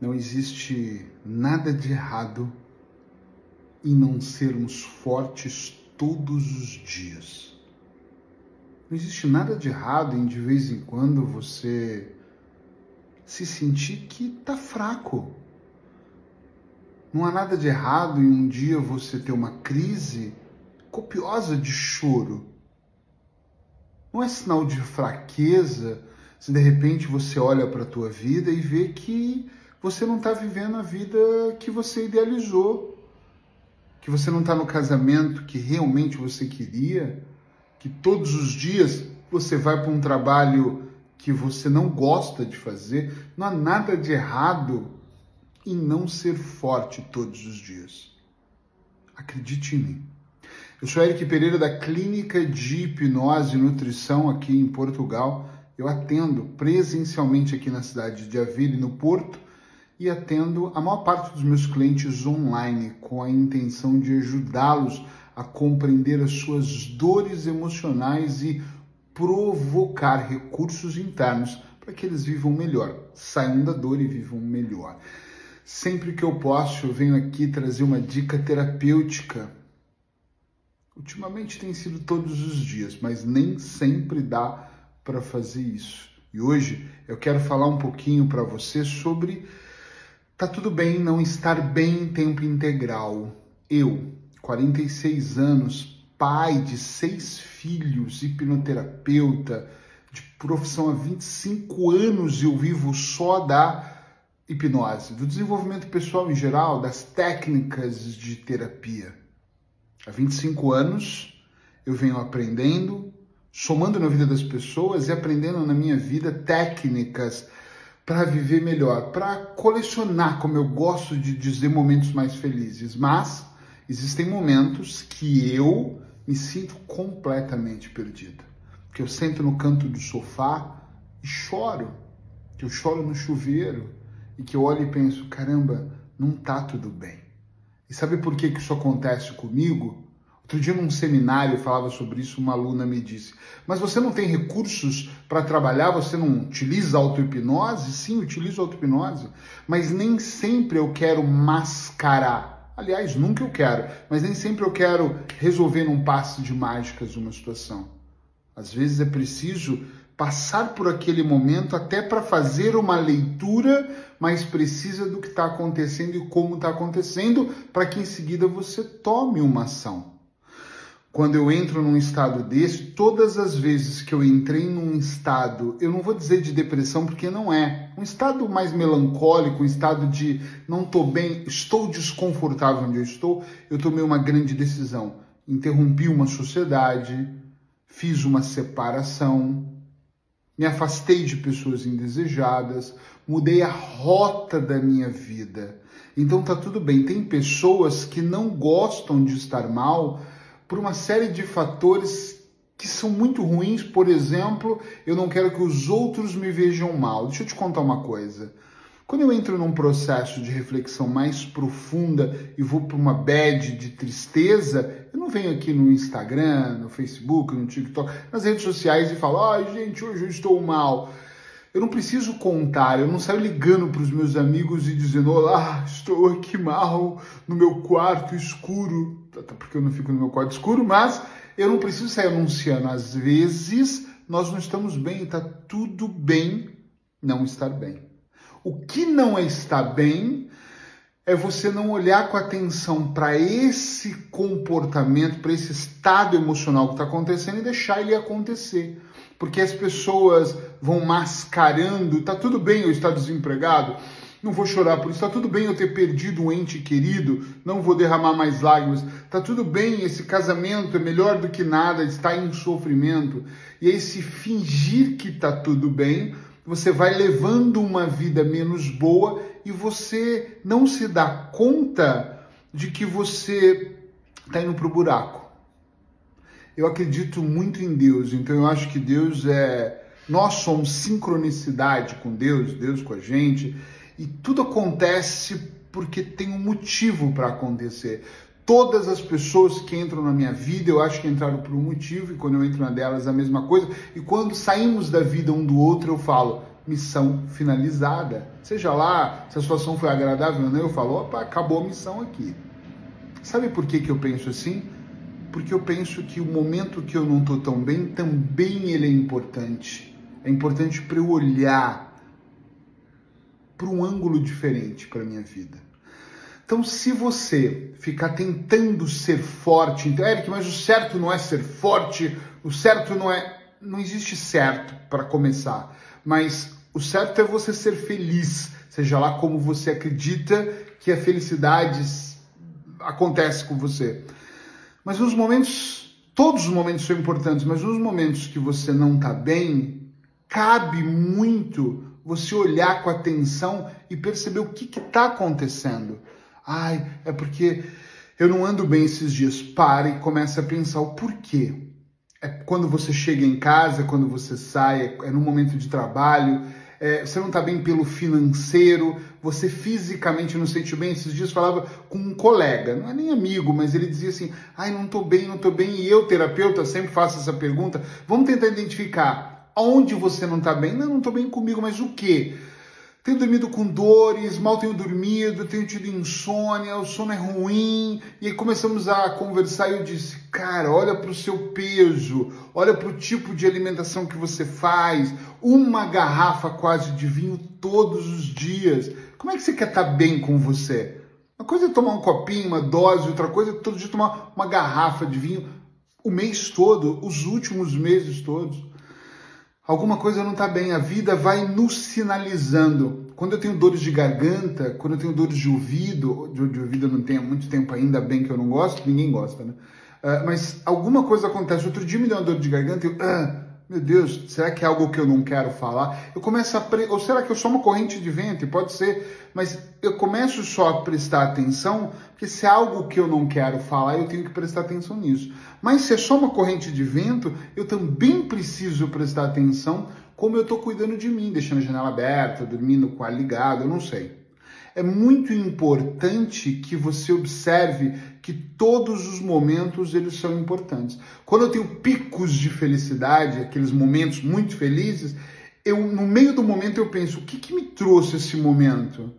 Não existe nada de errado em não sermos fortes todos os dias. Não existe nada de errado em de vez em quando você se sentir que está fraco. Não há nada de errado em um dia você ter uma crise copiosa de choro. Não é sinal de fraqueza se de repente você olha para a tua vida e vê que você não está vivendo a vida que você idealizou, que você não está no casamento que realmente você queria, que todos os dias você vai para um trabalho que você não gosta de fazer. Não há nada de errado em não ser forte todos os dias. Acredite em mim. Eu sou Eric Pereira da Clínica de Hipnose e Nutrição aqui em Portugal. Eu atendo presencialmente aqui na cidade de Avila, no Porto, e atendo a maior parte dos meus clientes online com a intenção de ajudá-los a compreender as suas dores emocionais e provocar recursos internos para que eles vivam melhor, saiam da dor e vivam melhor. Sempre que eu posso, eu venho aqui trazer uma dica terapêutica. Ultimamente tem sido todos os dias, mas nem sempre dá para fazer isso. E hoje eu quero falar um pouquinho para você sobre Tá tudo bem não estar bem em tempo integral. Eu, 46 anos, pai de seis filhos, hipnoterapeuta, de profissão há 25 anos eu vivo só da hipnose, do desenvolvimento pessoal em geral, das técnicas de terapia. Há 25 anos eu venho aprendendo, somando na vida das pessoas e aprendendo na minha vida técnicas para viver melhor, para colecionar, como eu gosto de dizer, momentos mais felizes. Mas existem momentos que eu me sinto completamente perdida. Que eu sento no canto do sofá e choro, que eu choro no chuveiro e que eu olho e penso, caramba, não tá tudo bem. E sabe por que, que isso acontece comigo? Outro dia, num seminário, falava sobre isso, uma aluna me disse: Mas você não tem recursos para trabalhar? Você não utiliza auto-hipnose? Sim, utilizo auto-hipnose, mas nem sempre eu quero mascarar. Aliás, nunca eu quero, mas nem sempre eu quero resolver num passe de mágicas uma situação. Às vezes é preciso passar por aquele momento até para fazer uma leitura mais precisa do que está acontecendo e como está acontecendo, para que em seguida você tome uma ação quando eu entro num estado desse, todas as vezes que eu entrei num estado, eu não vou dizer de depressão porque não é, um estado mais melancólico, um estado de não estou bem, estou desconfortável onde eu estou, eu tomei uma grande decisão. Interrompi uma sociedade, fiz uma separação, me afastei de pessoas indesejadas, mudei a rota da minha vida. Então tá tudo bem. Tem pessoas que não gostam de estar mal por uma série de fatores que são muito ruins. Por exemplo, eu não quero que os outros me vejam mal. Deixa eu te contar uma coisa. Quando eu entro num processo de reflexão mais profunda e vou para uma bad de tristeza, eu não venho aqui no Instagram, no Facebook, no TikTok, nas redes sociais e falo: ai, ah, gente, hoje eu estou mal. Eu não preciso contar, eu não saio ligando para os meus amigos e dizendo: Olá, estou aqui mal no meu quarto escuro porque eu não fico no meu quarto escuro, mas eu não preciso sair anunciando. Às vezes nós não estamos bem, está tudo bem não estar bem. O que não está bem é você não olhar com atenção para esse comportamento, para esse estado emocional que está acontecendo e deixar ele acontecer. Porque as pessoas vão mascarando, tá tudo bem eu estar desempregado, não vou chorar por isso. Está tudo bem eu ter perdido um ente querido, não vou derramar mais lágrimas. Está tudo bem, esse casamento é melhor do que nada, está em sofrimento. E aí, se fingir que está tudo bem, você vai levando uma vida menos boa e você não se dá conta de que você está indo para o buraco. Eu acredito muito em Deus, então eu acho que Deus é. Nós somos sincronicidade com Deus, Deus com a gente. E tudo acontece porque tem um motivo para acontecer. Todas as pessoas que entram na minha vida, eu acho que entraram por um motivo, e quando eu entro na delas, a mesma coisa. E quando saímos da vida um do outro, eu falo: missão finalizada. Seja lá se a situação foi agradável ou não, eu falo, opa, acabou a missão aqui. Sabe por que, que eu penso assim? Porque eu penso que o momento que eu não estou tão bem, também ele é importante. É importante para eu olhar para um ângulo diferente para minha vida. Então, se você ficar tentando ser forte, então, Eric, mas o certo não é ser forte, o certo não é. Não existe certo para começar, mas o certo é você ser feliz, seja lá como você acredita que a felicidade acontece com você. Mas nos momentos, todos os momentos são importantes, mas nos momentos que você não está bem, cabe muito você olhar com atenção e perceber o que está acontecendo. Ai, é porque eu não ando bem esses dias. Pare e comece a pensar o porquê. É quando você chega em casa, quando você sai, é no momento de trabalho, é, você não está bem pelo financeiro, você fisicamente não se sente bem. Esses dias falava com um colega, não é nem amigo, mas ele dizia assim: ai, não estou bem, não estou bem. E eu, terapeuta, sempre faço essa pergunta. Vamos tentar identificar Onde você não está bem? Não, não estou bem comigo, mas o quê? Tenho dormido com dores, mal tenho dormido, tenho tido insônia, o sono é ruim. E aí começamos a conversar e eu disse: Cara, olha para o seu peso, olha para o tipo de alimentação que você faz, uma garrafa quase de vinho todos os dias. Como é que você quer estar tá bem com você? Uma coisa é tomar um copinho, uma dose, outra coisa é todo dia tomar uma garrafa de vinho o mês todo, os últimos meses todos alguma coisa não está bem, a vida vai nos sinalizando. Quando eu tenho dores de garganta, quando eu tenho dores de ouvido, de, de ouvido eu não tenho há muito tempo ainda, bem que eu não gosto, ninguém gosta, né? Uh, mas alguma coisa acontece. Outro dia me deu uma dor de garganta e eu, ah, meu Deus, será que é algo que eu não quero falar? Eu começo a. Pre... Ou será que eu sou uma corrente de vento? Pode ser, mas eu começo só a prestar atenção, porque se é algo que eu não quero falar, eu tenho que prestar atenção nisso. Mas se é só uma corrente de vento, eu também preciso prestar atenção como eu estou cuidando de mim, deixando a janela aberta, dormindo com ar ligado, eu não sei é muito importante que você observe que todos os momentos eles são importantes. Quando eu tenho picos de felicidade, aqueles momentos muito felizes, eu no meio do momento eu penso, o que, que me trouxe esse momento?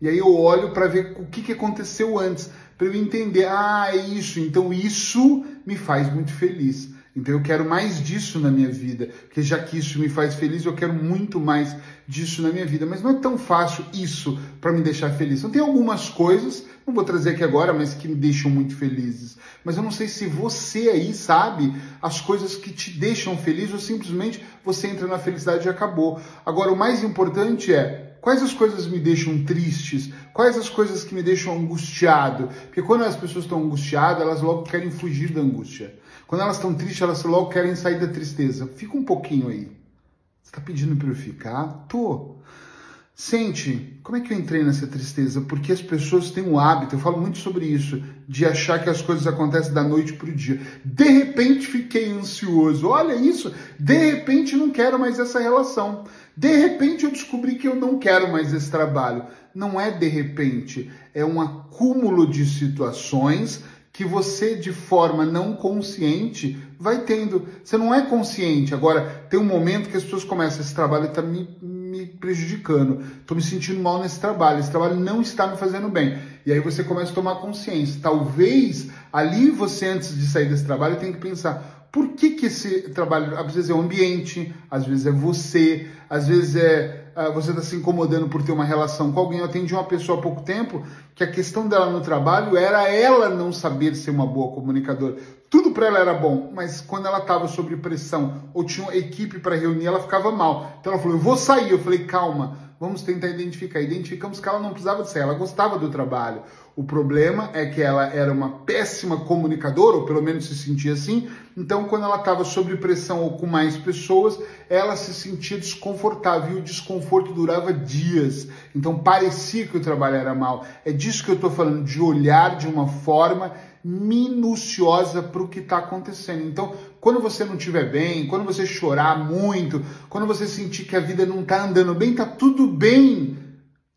E aí eu olho para ver o que, que aconteceu antes, para eu entender, ah, é isso, então isso me faz muito feliz. Então eu quero mais disso na minha vida, porque já que isso me faz feliz, eu quero muito mais disso na minha vida. Mas não é tão fácil isso para me deixar feliz. Então tem algumas coisas, não vou trazer aqui agora, mas que me deixam muito felizes. Mas eu não sei se você aí sabe as coisas que te deixam feliz ou simplesmente você entra na felicidade e acabou. Agora o mais importante é Quais as coisas me deixam tristes? Quais as coisas que me deixam angustiado? Porque quando as pessoas estão angustiadas, elas logo querem fugir da angústia. Quando elas estão tristes, elas logo querem sair da tristeza. Fica um pouquinho aí. Você está pedindo para eu ficar? Tô. Sente, como é que eu entrei nessa tristeza? Porque as pessoas têm um hábito, eu falo muito sobre isso, de achar que as coisas acontecem da noite para o dia. De repente fiquei ansioso, olha isso, de repente não quero mais essa relação. De repente eu descobri que eu não quero mais esse trabalho. Não é de repente, é um acúmulo de situações que você, de forma não consciente, vai tendo. Você não é consciente. Agora, tem um momento que as pessoas começam, esse trabalho está me, me prejudicando, estou me sentindo mal nesse trabalho, esse trabalho não está me fazendo bem. E aí você começa a tomar consciência. Talvez ali você, antes de sair desse trabalho, tenha que pensar, por que, que esse trabalho, às vezes é o ambiente, às vezes é você, às vezes é você está se incomodando por ter uma relação com alguém. Eu atendi uma pessoa há pouco tempo que a questão dela no trabalho era ela não saber ser uma boa comunicadora. Tudo para ela era bom, mas quando ela estava sob pressão ou tinha uma equipe para reunir, ela ficava mal. Então ela falou: Eu vou sair. Eu falei: Calma, vamos tentar identificar. Identificamos que ela não precisava de sair, ela gostava do trabalho. O problema é que ela era uma péssima comunicadora, ou pelo menos se sentia assim. Então, quando ela estava sob pressão ou com mais pessoas, ela se sentia desconfortável e o desconforto durava dias. Então, parecia que o trabalho era mal. É disso que eu estou falando, de olhar de uma forma minuciosa para o que está acontecendo. Então, quando você não estiver bem, quando você chorar muito, quando você sentir que a vida não está andando bem, está tudo bem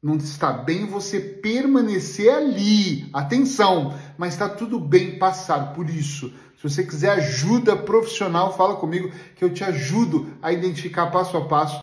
não está bem você permanecer ali. Atenção, mas está tudo bem passar por isso. Se você quiser ajuda profissional, fala comigo que eu te ajudo a identificar passo a passo